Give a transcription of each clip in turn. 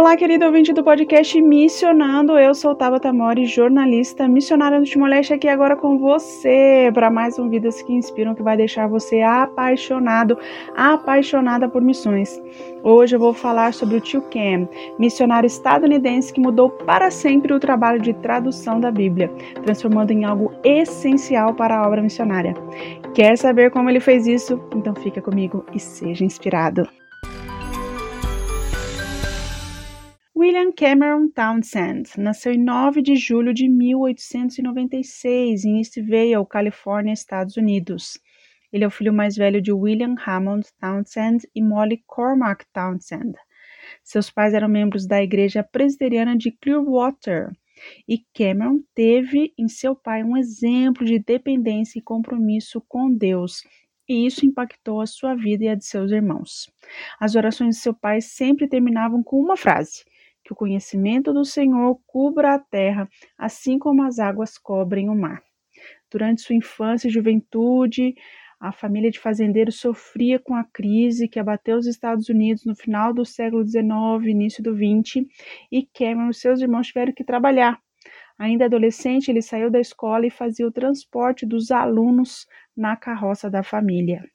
Olá, querido ouvinte do podcast Missionando. Eu sou Tabata Mori, jornalista, missionária no Timor-Leste, aqui agora com você para mais um Vidas que Inspiram que vai deixar você apaixonado, apaixonada por missões. Hoje eu vou falar sobre o tio Cam, missionário estadunidense que mudou para sempre o trabalho de tradução da Bíblia, transformando em algo essencial para a obra missionária. Quer saber como ele fez isso? Então fica comigo e seja inspirado. William Cameron Townsend nasceu em 9 de julho de 1896 em Eastvale, Califórnia, Estados Unidos. Ele é o filho mais velho de William Hammond Townsend e Molly Cormack Townsend. Seus pais eram membros da Igreja Presbiteriana de Clearwater e Cameron teve em seu pai um exemplo de dependência e compromisso com Deus, e isso impactou a sua vida e a de seus irmãos. As orações de seu pai sempre terminavam com uma frase: que o conhecimento do Senhor cubra a terra, assim como as águas cobrem o mar. Durante sua infância e juventude, a família de fazendeiros sofria com a crise que abateu os Estados Unidos no final do século XIX, início do XX, e Cameron e seus irmãos tiveram que trabalhar. Ainda adolescente, ele saiu da escola e fazia o transporte dos alunos na carroça da família.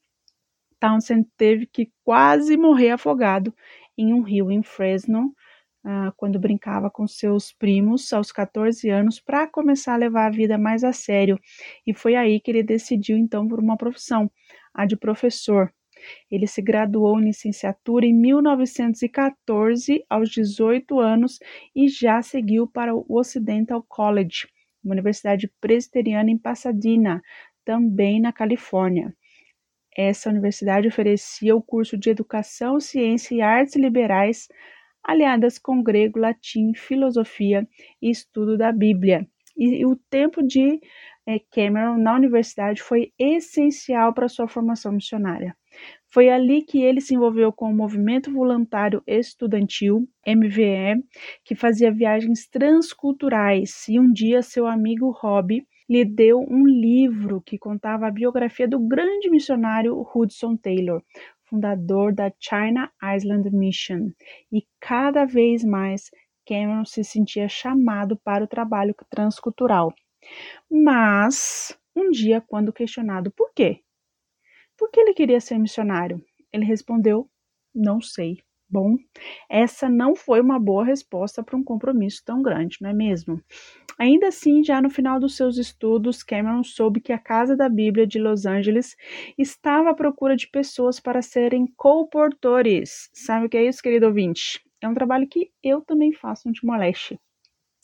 Townsend teve que quase morrer afogado em um rio em Fresno, ah, quando brincava com seus primos aos 14 anos para começar a levar a vida mais a sério. E foi aí que ele decidiu então por uma profissão, a de professor. Ele se graduou em licenciatura em 1914, aos 18 anos, e já seguiu para o Occidental College, uma universidade presbiteriana em Pasadena, também na Califórnia. Essa universidade oferecia o curso de Educação, Ciência e Artes Liberais aliadas com grego, latim, filosofia e estudo da Bíblia. E, e o tempo de é, Cameron na universidade foi essencial para sua formação missionária. Foi ali que ele se envolveu com o Movimento Voluntário Estudantil, MVE, que fazia viagens transculturais, e um dia seu amigo Rob lhe deu um livro que contava a biografia do grande missionário Hudson Taylor, fundador da China Island Mission, e cada vez mais Cameron se sentia chamado para o trabalho transcultural. Mas, um dia, quando questionado por quê? Por que ele queria ser missionário? Ele respondeu: Não sei. Bom, essa não foi uma boa resposta para um compromisso tão grande, não é mesmo? Ainda assim, já no final dos seus estudos, Cameron soube que a Casa da Bíblia de Los Angeles estava à procura de pessoas para serem colportores. Sabe o que é isso, querido ouvinte? É um trabalho que eu também faço no Timor-Leste.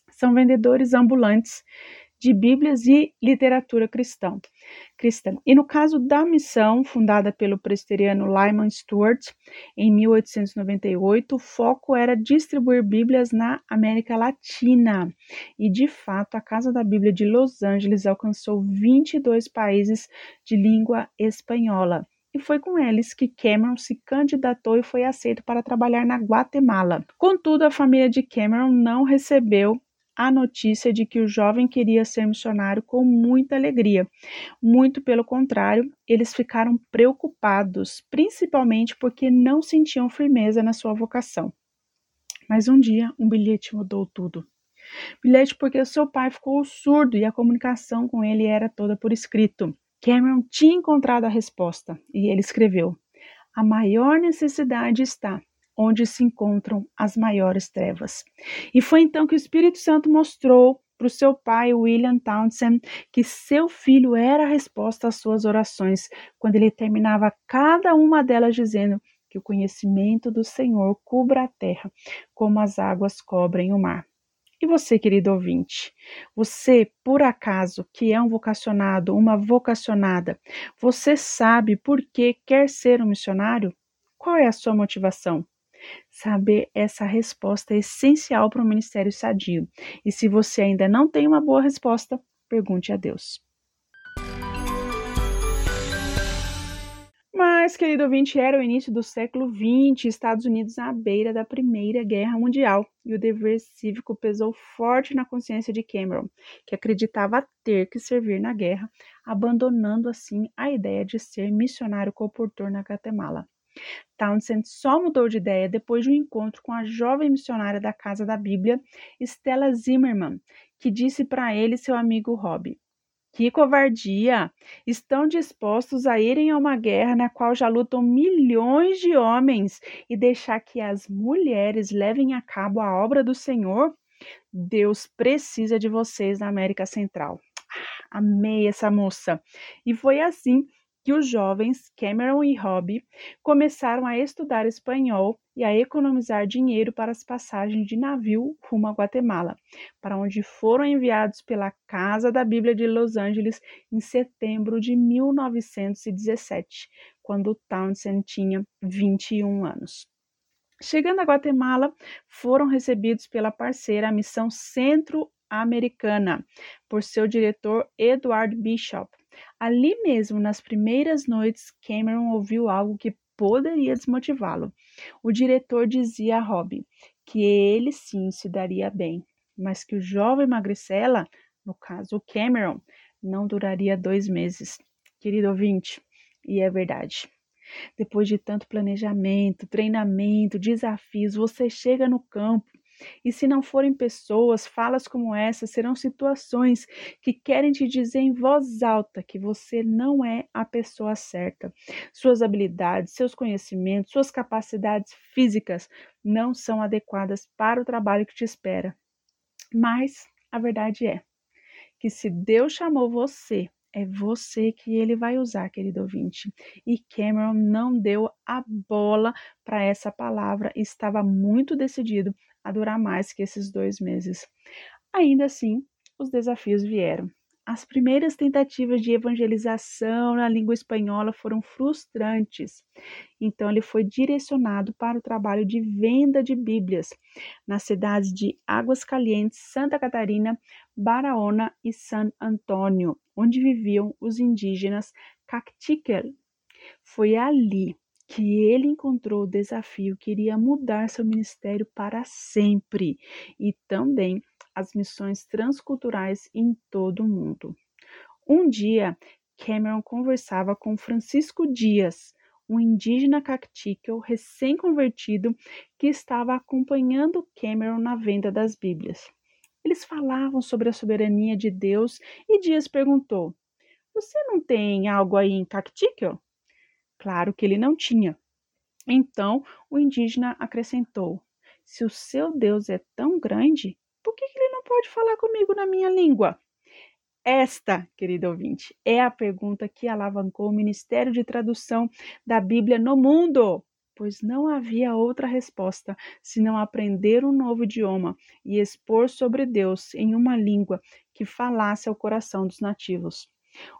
São vendedores ambulantes de Bíblias e literatura cristã. cristã. E no caso da missão, fundada pelo presbiteriano Lyman Stewart em 1898, o foco era distribuir Bíblias na América Latina. E de fato, a Casa da Bíblia de Los Angeles alcançou 22 países de língua espanhola e foi com eles que Cameron se candidatou e foi aceito para trabalhar na Guatemala. Contudo, a família de Cameron não recebeu a notícia de que o jovem queria ser missionário com muita alegria. Muito pelo contrário, eles ficaram preocupados, principalmente porque não sentiam firmeza na sua vocação. Mas um dia, um bilhete mudou tudo. Bilhete porque seu pai ficou surdo e a comunicação com ele era toda por escrito. Cameron tinha encontrado a resposta e ele escreveu: A maior necessidade está onde se encontram as maiores trevas. E foi então que o Espírito Santo mostrou para o seu pai, William Townsend, que seu filho era a resposta às suas orações, quando ele terminava cada uma delas dizendo que o conhecimento do Senhor cubra a terra, como as águas cobrem o mar. E você, querido ouvinte, você, por acaso, que é um vocacionado, uma vocacionada, você sabe por que quer ser um missionário? Qual é a sua motivação? Saber essa resposta é essencial para o ministério sadio. E se você ainda não tem uma boa resposta, Pergunte a Deus. Mas, querido ouvinte, era o início do século XX, Estados Unidos à beira da Primeira Guerra Mundial, e o dever cívico pesou forte na consciência de Cameron, que acreditava ter que servir na guerra, abandonando assim a ideia de ser missionário comportor na Guatemala. Townsend só mudou de ideia depois de um encontro com a jovem missionária da Casa da Bíblia, Stella Zimmerman, que disse para ele seu amigo Rob: que covardia! Estão dispostos a irem a uma guerra na qual já lutam milhões de homens e deixar que as mulheres levem a cabo a obra do Senhor? Deus precisa de vocês na América Central. Ah, amei essa moça. E foi assim que os jovens Cameron e Robbie começaram a estudar espanhol e a economizar dinheiro para as passagens de navio rumo a Guatemala, para onde foram enviados pela Casa da Bíblia de Los Angeles em setembro de 1917, quando Townsend tinha 21 anos. Chegando a Guatemala, foram recebidos pela parceira a Missão Centro-Americana, por seu diretor Edward Bishop, Ali mesmo, nas primeiras noites, Cameron ouviu algo que poderia desmotivá-lo. O diretor dizia a Robbie que ele sim se daria bem, mas que o jovem magricela, no caso Cameron, não duraria dois meses. Querido ouvinte, e é verdade. Depois de tanto planejamento, treinamento, desafios, você chega no campo e se não forem pessoas, falas como essa serão situações que querem te dizer em voz alta que você não é a pessoa certa. Suas habilidades, seus conhecimentos, suas capacidades físicas não são adequadas para o trabalho que te espera. Mas a verdade é que se Deus chamou você é você que ele vai usar, querido ouvinte. E Cameron não deu a bola para essa palavra, estava muito decidido a durar mais que esses dois meses. Ainda assim, os desafios vieram. As primeiras tentativas de evangelização na língua espanhola foram frustrantes. Então, ele foi direcionado para o trabalho de venda de Bíblias nas cidades de Águas Calientes, Santa Catarina, Barahona e San Antônio, onde viviam os indígenas Cactiquel. Foi ali que ele encontrou o desafio que iria mudar seu ministério para sempre e também as missões transculturais em todo o mundo. Um dia, Cameron conversava com Francisco Dias, um indígena cactíquel recém-convertido que estava acompanhando Cameron na venda das Bíblias. Eles falavam sobre a soberania de Deus e Dias perguntou: Você não tem algo aí em cactíquel? Claro que ele não tinha. Então o indígena acrescentou: Se o seu Deus é tão grande, por que ele não pode falar comigo na minha língua? Esta, querido ouvinte, é a pergunta que alavancou o Ministério de Tradução da Bíblia no mundo, pois não havia outra resposta senão aprender um novo idioma e expor sobre Deus em uma língua que falasse ao coração dos nativos.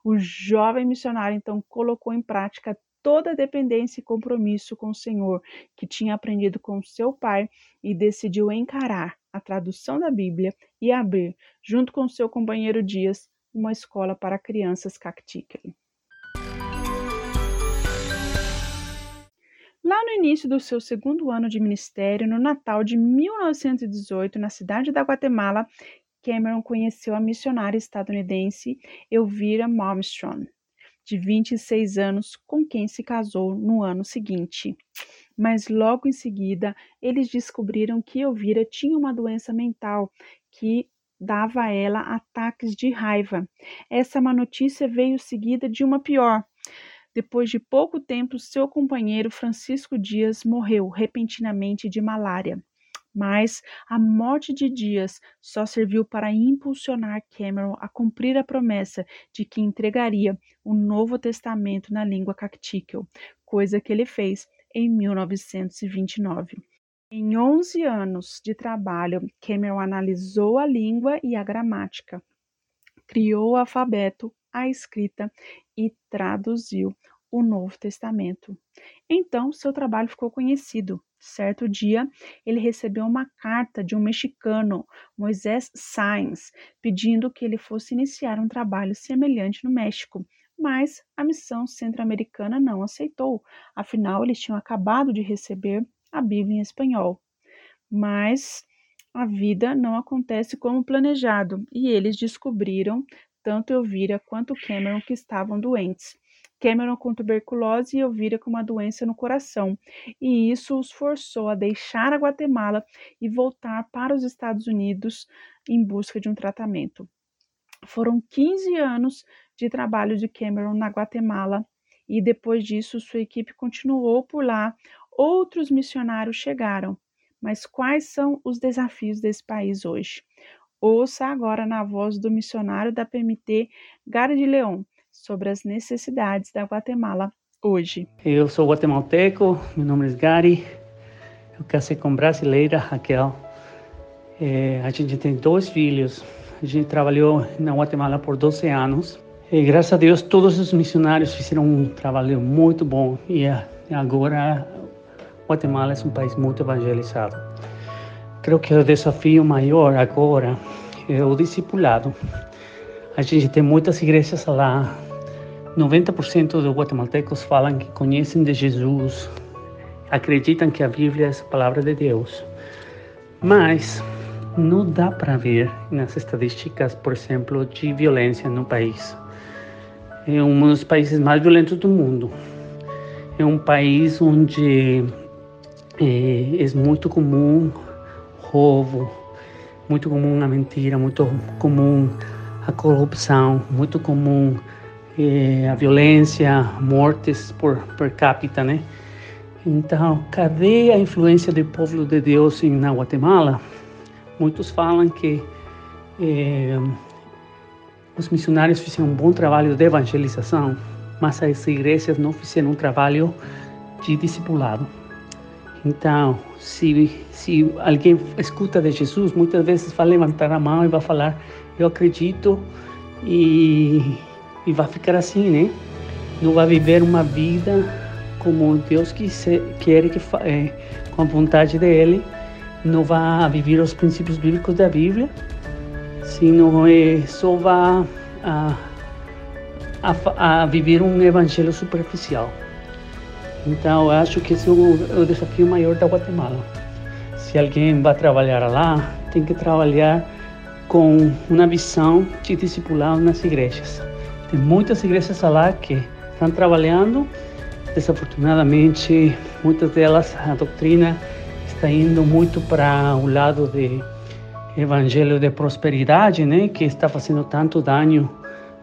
O jovem missionário então colocou em prática toda a dependência e compromisso com o Senhor que tinha aprendido com seu pai e decidiu encarar a tradução da Bíblia e abrir, junto com seu companheiro Dias, uma escola para crianças Cacticle. Lá no início do seu segundo ano de ministério, no Natal de 1918, na cidade da Guatemala, Cameron conheceu a missionária estadunidense Elvira Malmstrom de 26 anos, com quem se casou no ano seguinte. Mas logo em seguida, eles descobriram que Elvira tinha uma doença mental que dava a ela ataques de raiva. Essa má notícia veio seguida de uma pior. Depois de pouco tempo, seu companheiro Francisco Dias morreu repentinamente de malária. Mas a morte de Dias só serviu para impulsionar Cameron a cumprir a promessa de que entregaria o Novo Testamento na língua cactíquel, coisa que ele fez em 1929. Em 11 anos de trabalho, Cameron analisou a língua e a gramática, criou o alfabeto, a escrita e traduziu o Novo Testamento. Então, seu trabalho ficou conhecido. Certo dia, ele recebeu uma carta de um mexicano, Moisés Sáenz, pedindo que ele fosse iniciar um trabalho semelhante no México, mas a missão centro-americana não aceitou, afinal, eles tinham acabado de receber a Bíblia em espanhol. Mas a vida não acontece como planejado e eles descobriram, tanto Elvira quanto Cameron, que estavam doentes. Cameron com tuberculose e Elvira com uma doença no coração, e isso os forçou a deixar a Guatemala e voltar para os Estados Unidos em busca de um tratamento. Foram 15 anos de trabalho de Cameron na Guatemala e depois disso sua equipe continuou por lá. Outros missionários chegaram, mas quais são os desafios desse país hoje? Ouça agora na voz do missionário da PMT, Gary de Leon, sobre as necessidades da Guatemala hoje. Eu sou guatemalteco, meu nome é Gary, eu casei com brasileira Raquel. É, a gente tem dois filhos. A gente trabalhou na Guatemala por 12 anos. E graças a Deus, todos os missionários fizeram um trabalho muito bom. E agora, Guatemala é um país muito evangelizado. Creio que o desafio maior agora é o discipulado. A gente tem muitas igrejas lá. 90% dos guatemaltecos falam que conhecem de Jesus, acreditam que a Bíblia é a palavra de Deus. Mas não dá para ver nas estatísticas, por exemplo, de violência no país. É um dos países mais violentos do mundo. É um país onde é, é muito comum roubo, muito comum a mentira, muito comum a corrupção, muito comum a violência, mortes por per capita, né? Então, cadê a influência do povo de Deus na Guatemala? Muitos falam que eh, os missionários fizeram um bom trabalho de evangelização, mas as igrejas não fizeram um trabalho de discipulado. Então, se, se alguém escuta de Jesus, muitas vezes vai levantar a mão e vai falar: Eu acredito, e, e vai ficar assim, né? Não vai viver uma vida como Deus quer que é, com a vontade dele, não vai viver os princípios bíblicos da Bíblia, sino é, só vai a, a, a viver um evangelho superficial. Então, eu acho que esse é o, o desafio maior da Guatemala. Se alguém vai trabalhar lá, tem que trabalhar com uma visão de discipulado nas igrejas. Tem muitas igrejas lá que estão trabalhando, desafortunadamente, muitas delas, a doutrina está indo muito para o lado de evangelho de prosperidade, né, que está fazendo tanto dano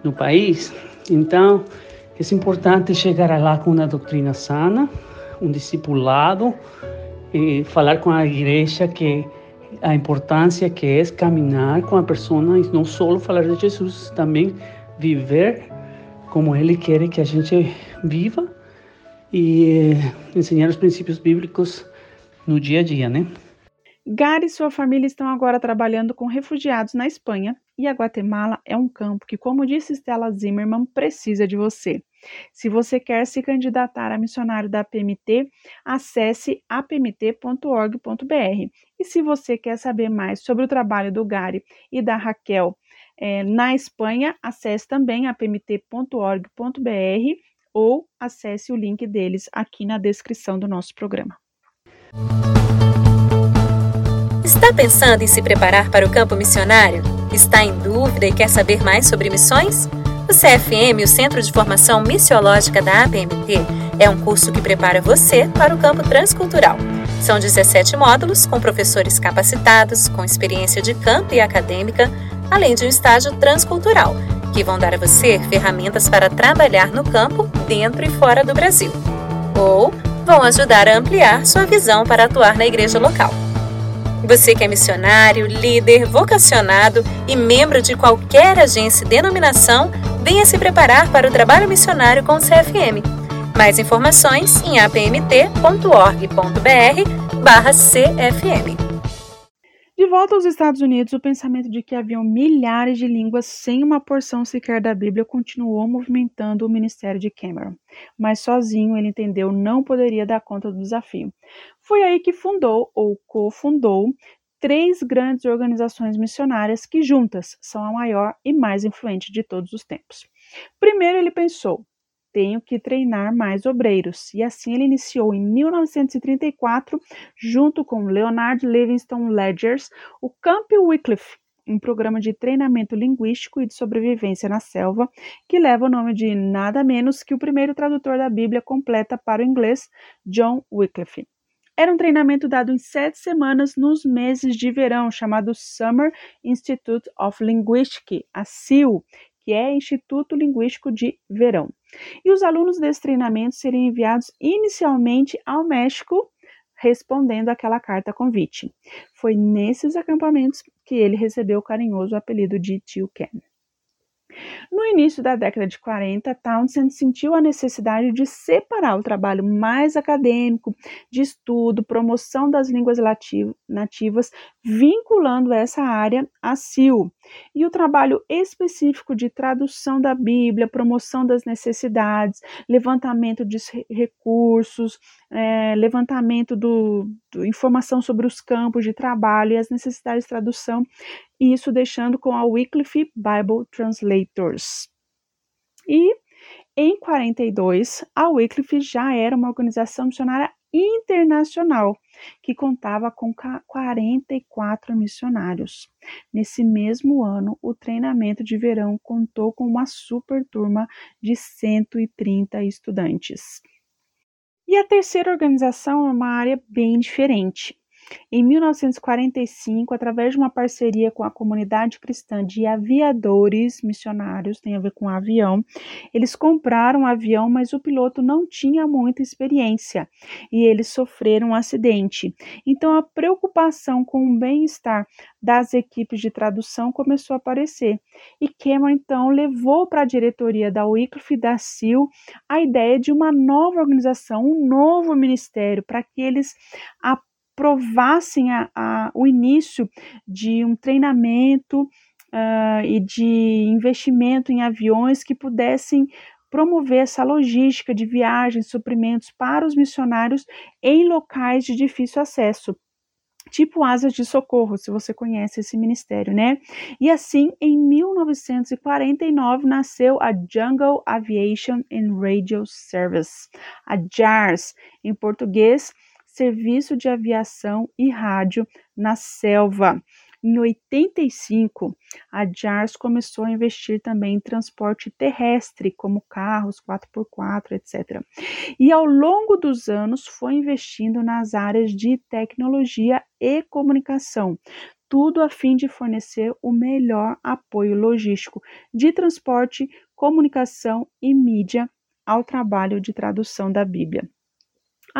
no país. Então, é importante chegar lá com uma doutrina sana, um discipulado, e falar com a igreja que a importância que é caminhar com a pessoa e não só falar de Jesus, também viver como Ele quer que a gente viva e ensinar os princípios bíblicos no dia a dia, né? Gary e sua família estão agora trabalhando com refugiados na Espanha e a Guatemala é um campo que, como disse Stella Zimmerman, precisa de você. Se você quer se candidatar a missionário da PMT, acesse apmt.org.br. E se você quer saber mais sobre o trabalho do Gary e da Raquel é, na Espanha, acesse também apmt.org.br ou acesse o link deles aqui na descrição do nosso programa. Está pensando em se preparar para o campo missionário? Está em dúvida e quer saber mais sobre missões? O CFM, o Centro de Formação Missiológica da APMT, é um curso que prepara você para o campo transcultural. São 17 módulos com professores capacitados, com experiência de campo e acadêmica, além de um estágio transcultural, que vão dar a você ferramentas para trabalhar no campo dentro e fora do Brasil. Ou vão ajudar a ampliar sua visão para atuar na igreja local. Você que é missionário, líder, vocacionado e membro de qualquer agência e denominação, venha se preparar para o trabalho missionário com o CFM. Mais informações em apmt.org.br/cfm. De volta aos Estados Unidos, o pensamento de que haviam milhares de línguas sem uma porção sequer da Bíblia continuou movimentando o ministério de Cameron, mas sozinho ele entendeu não poderia dar conta do desafio. Foi aí que fundou ou cofundou três grandes organizações missionárias que juntas são a maior e mais influente de todos os tempos. Primeiro ele pensou: tenho que treinar mais obreiros. E assim ele iniciou em 1934, junto com Leonard Livingston Ledgers, o Camp Wycliffe, um programa de treinamento linguístico e de sobrevivência na selva, que leva o nome de nada menos que o primeiro tradutor da Bíblia completa para o inglês, John Wycliffe. Era um treinamento dado em sete semanas nos meses de verão, chamado Summer Institute of Linguistics, a SIL, que é Instituto Linguístico de Verão. E os alunos desse treinamento seriam enviados inicialmente ao México, respondendo àquela carta convite. Foi nesses acampamentos que ele recebeu o carinhoso apelido de Tio Ken. No início da década de 40, Townsend sentiu a necessidade de separar o trabalho mais acadêmico, de estudo, promoção das línguas nativas, vinculando essa área à CIL, e o trabalho específico de tradução da Bíblia, promoção das necessidades, levantamento de recursos, é, levantamento do, do informação sobre os campos de trabalho e as necessidades de tradução e isso deixando com a Wycliffe Bible Translators. E em 42, a Wycliffe já era uma organização missionária internacional que contava com 44 missionários. Nesse mesmo ano, o treinamento de verão contou com uma super turma de 130 estudantes. E a terceira organização é uma área bem diferente. Em 1945, através de uma parceria com a comunidade cristã de aviadores missionários, tem a ver com avião, eles compraram um avião, mas o piloto não tinha muita experiência e eles sofreram um acidente. Então a preocupação com o bem-estar das equipes de tradução começou a aparecer. E Cameron então levou para a diretoria da Wycliffe da Sil a ideia de uma nova organização, um novo ministério, para que eles provassem a, a, o início de um treinamento uh, e de investimento em aviões que pudessem promover essa logística de viagens, suprimentos para os missionários em locais de difícil acesso. Tipo asas de socorro, se você conhece esse ministério, né? E assim, em 1949, nasceu a Jungle Aviation and Radio Service, a JARS, em português, serviço de aviação e rádio na selva. Em 85, a JARS começou a investir também em transporte terrestre, como carros 4x4, etc. E ao longo dos anos foi investindo nas áreas de tecnologia e comunicação, tudo a fim de fornecer o melhor apoio logístico de transporte, comunicação e mídia ao trabalho de tradução da Bíblia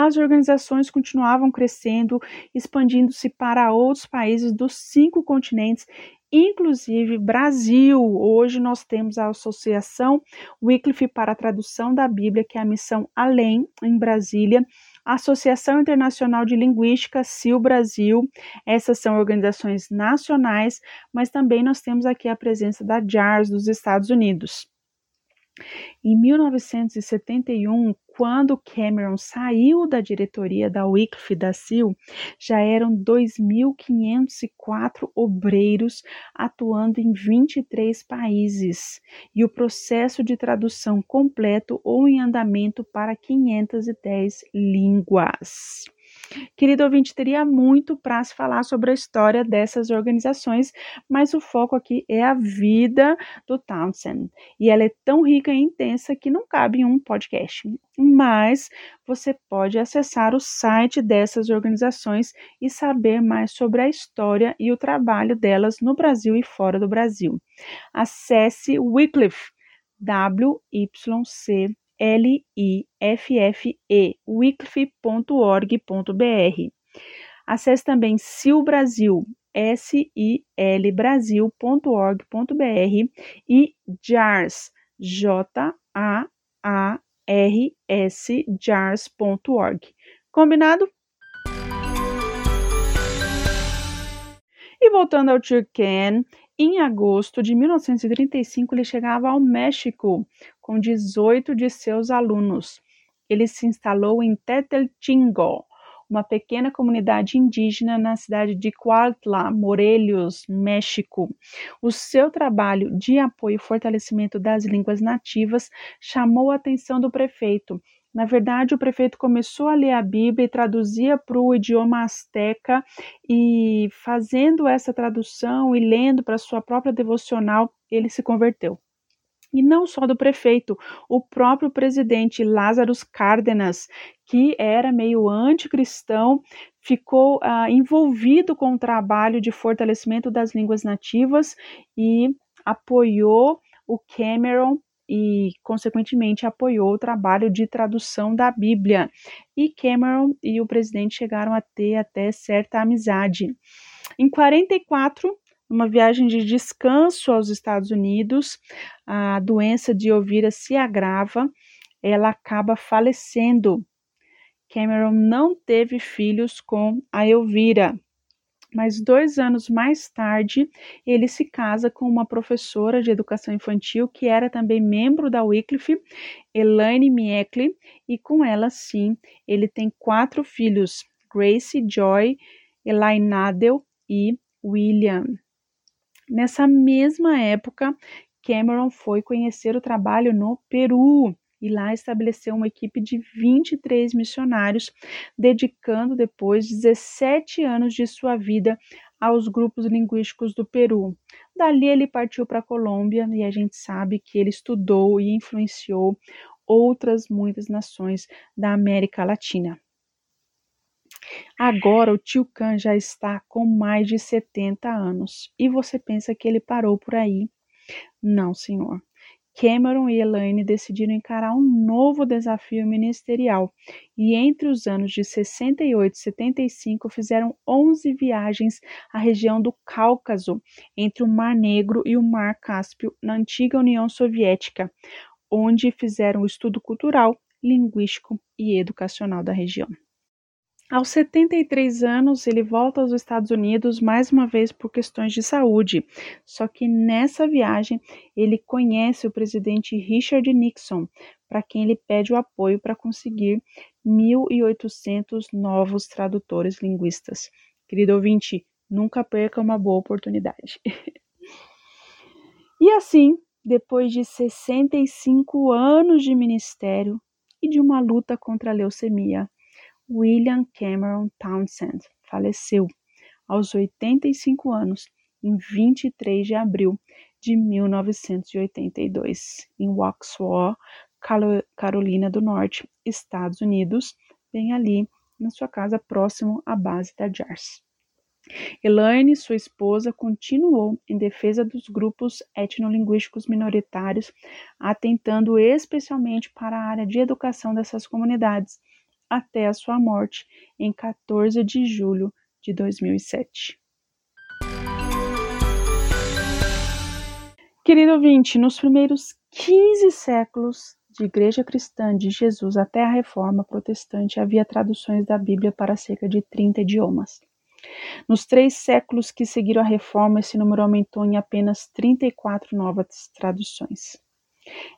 as organizações continuavam crescendo, expandindo-se para outros países dos cinco continentes, inclusive Brasil. Hoje nós temos a Associação Wycliffe para a Tradução da Bíblia, que é a missão Além, em Brasília. A Associação Internacional de Linguística, CIL Brasil, essas são organizações nacionais, mas também nós temos aqui a presença da JARS dos Estados Unidos. Em 1971, quando Cameron saiu da diretoria da Wycliffe da Sil, já eram 2.504 obreiros atuando em 23 países e o processo de tradução completo ou em andamento para 510 línguas. Querido ouvinte, teria muito para se falar sobre a história dessas organizações, mas o foco aqui é a vida do Townsend. E ela é tão rica e intensa que não cabe em um podcast. Mas você pode acessar o site dessas organizações e saber mais sobre a história e o trabalho delas no Brasil e fora do Brasil. Acesse Wycliffe, W-Y-C L-I-F-F-E. Acesse também Sil Brasil, S-I-L Brasil.org.br e JARS, J-A-A-R-S, JARS.org. Combinado? E voltando ao Turken, em agosto de 1935 ele chegava ao México com 18 de seus alunos. Ele se instalou em Tetelchingo, uma pequena comunidade indígena na cidade de Cuautla, Morelos, México. O seu trabalho de apoio e fortalecimento das línguas nativas chamou a atenção do prefeito. Na verdade, o prefeito começou a ler a Bíblia e traduzia para o idioma asteca, e fazendo essa tradução e lendo para sua própria devocional, ele se converteu. E não só do prefeito, o próprio presidente Lázaro Cárdenas, que era meio anticristão, ficou ah, envolvido com o trabalho de fortalecimento das línguas nativas e apoiou o Cameron e, consequentemente, apoiou o trabalho de tradução da Bíblia. E Cameron e o presidente chegaram a ter até certa amizade. Em 44, numa viagem de descanso aos Estados Unidos, a doença de Elvira se agrava, ela acaba falecendo. Cameron não teve filhos com a Elvira, mas dois anos mais tarde ele se casa com uma professora de educação infantil que era também membro da Wycliffe, Elaine Miekle, e com ela sim ele tem quatro filhos: Grace, Joy, Elaine Nadel e William. Nessa mesma época, Cameron foi conhecer o trabalho no Peru e lá estabeleceu uma equipe de 23 missionários, dedicando depois 17 anos de sua vida aos grupos linguísticos do Peru. Dali ele partiu para a Colômbia e a gente sabe que ele estudou e influenciou outras muitas nações da América Latina. Agora o tio Khan já está com mais de 70 anos e você pensa que ele parou por aí? Não, senhor. Cameron e Elaine decidiram encarar um novo desafio ministerial e entre os anos de 68 e 75 fizeram 11 viagens à região do Cáucaso, entre o Mar Negro e o Mar Cáspio, na antiga União Soviética, onde fizeram o estudo cultural, linguístico e educacional da região. Aos 73 anos, ele volta aos Estados Unidos mais uma vez por questões de saúde. Só que nessa viagem, ele conhece o presidente Richard Nixon, para quem ele pede o apoio para conseguir 1.800 novos tradutores linguistas. Querido ouvinte, nunca perca uma boa oportunidade. e assim, depois de 65 anos de ministério e de uma luta contra a leucemia, William Cameron Townsend faleceu aos 85 anos em 23 de abril de 1982 em Waxhaw, Carolina do Norte, Estados Unidos, bem ali na sua casa próximo à base da JARS. Elaine, sua esposa, continuou em defesa dos grupos etnolinguísticos minoritários, atentando especialmente para a área de educação dessas comunidades até a sua morte em 14 de julho de 2007. Querido ouvinte, nos primeiros 15 séculos de Igreja Cristã de Jesus até a Reforma Protestante havia traduções da Bíblia para cerca de 30 idiomas. Nos três séculos que seguiram a Reforma, esse número aumentou em apenas 34 novas traduções.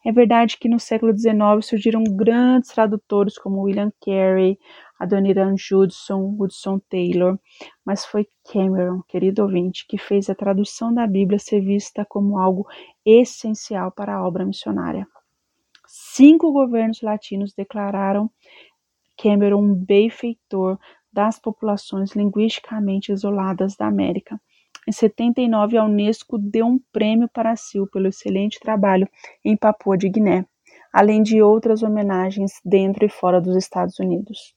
É verdade que no século XIX surgiram grandes tradutores como William Carey, Adoniran Judson, Woodson Taylor, mas foi Cameron, querido ouvinte, que fez a tradução da Bíblia ser vista como algo essencial para a obra missionária. Cinco governos latinos declararam Cameron um benfeitor das populações linguisticamente isoladas da América em 79, a Unesco deu um prêmio para Sil pelo excelente trabalho em Papua de Guiné, além de outras homenagens dentro e fora dos Estados Unidos.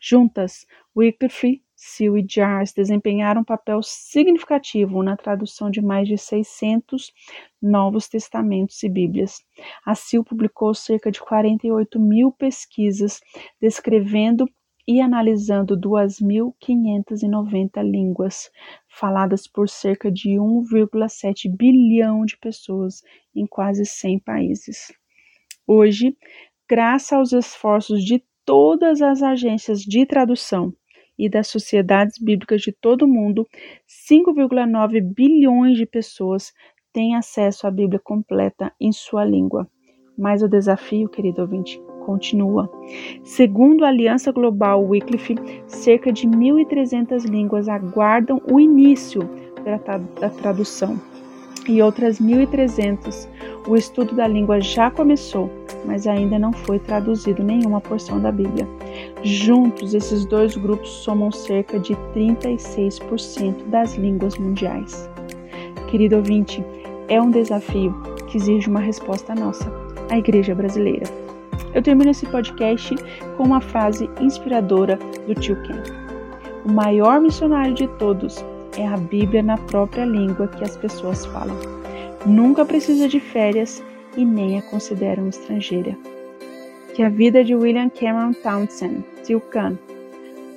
Juntas, Wycliffe, Seal e Jars desempenharam um papel significativo na tradução de mais de 600 Novos Testamentos e Bíblias. A Seal publicou cerca de 48 mil pesquisas descrevendo e analisando 2.590 línguas faladas por cerca de 1,7 bilhão de pessoas em quase 100 países. Hoje, graças aos esforços de todas as agências de tradução e das sociedades bíblicas de todo o mundo, 5,9 bilhões de pessoas têm acesso à Bíblia completa em sua língua. Mas o desafio, querido ouvinte, continua. Segundo a Aliança Global Wycliffe, cerca de 1.300 línguas aguardam o início da tradução e outras 1.300. O estudo da língua já começou, mas ainda não foi traduzido nenhuma porção da Bíblia. Juntos, esses dois grupos somam cerca de 36% das línguas mundiais. Querido ouvinte, é um desafio que exige uma resposta nossa, a Igreja Brasileira. Eu termino esse podcast com uma frase inspiradora do tio Ken. O maior missionário de todos é a Bíblia na própria língua que as pessoas falam. Nunca precisa de férias e nem a consideram estrangeira. Que a vida de William Cameron Townsend, tio Ken,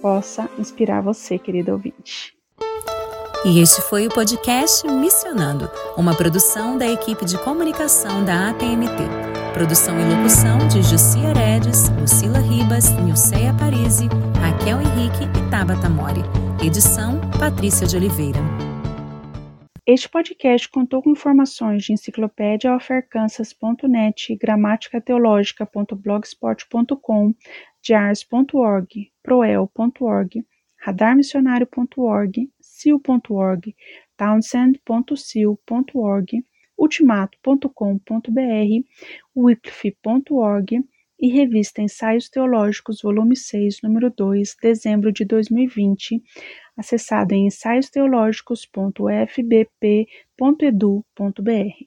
possa inspirar você, querido ouvinte. E este foi o podcast Missionando, uma produção da equipe de comunicação da APMT. Produção e locução de Jussi Heredes, Lucila Ribas, Nilceia Parisi, Raquel Henrique e Tabata Mori. Edição Patrícia de Oliveira. Este podcast contou com informações de enciclopédiaoferkansas.net, gramaticateologica.blogspot.com, jars.org, proel.org, radarmissionário.org, sil.org, townsend.sil.org, ultimato.com.br, wycliffe.org e revista Ensaios Teológicos, volume 6, número 2, dezembro de 2020, acessado em ensaiosteuológicos.fbp.edu.br.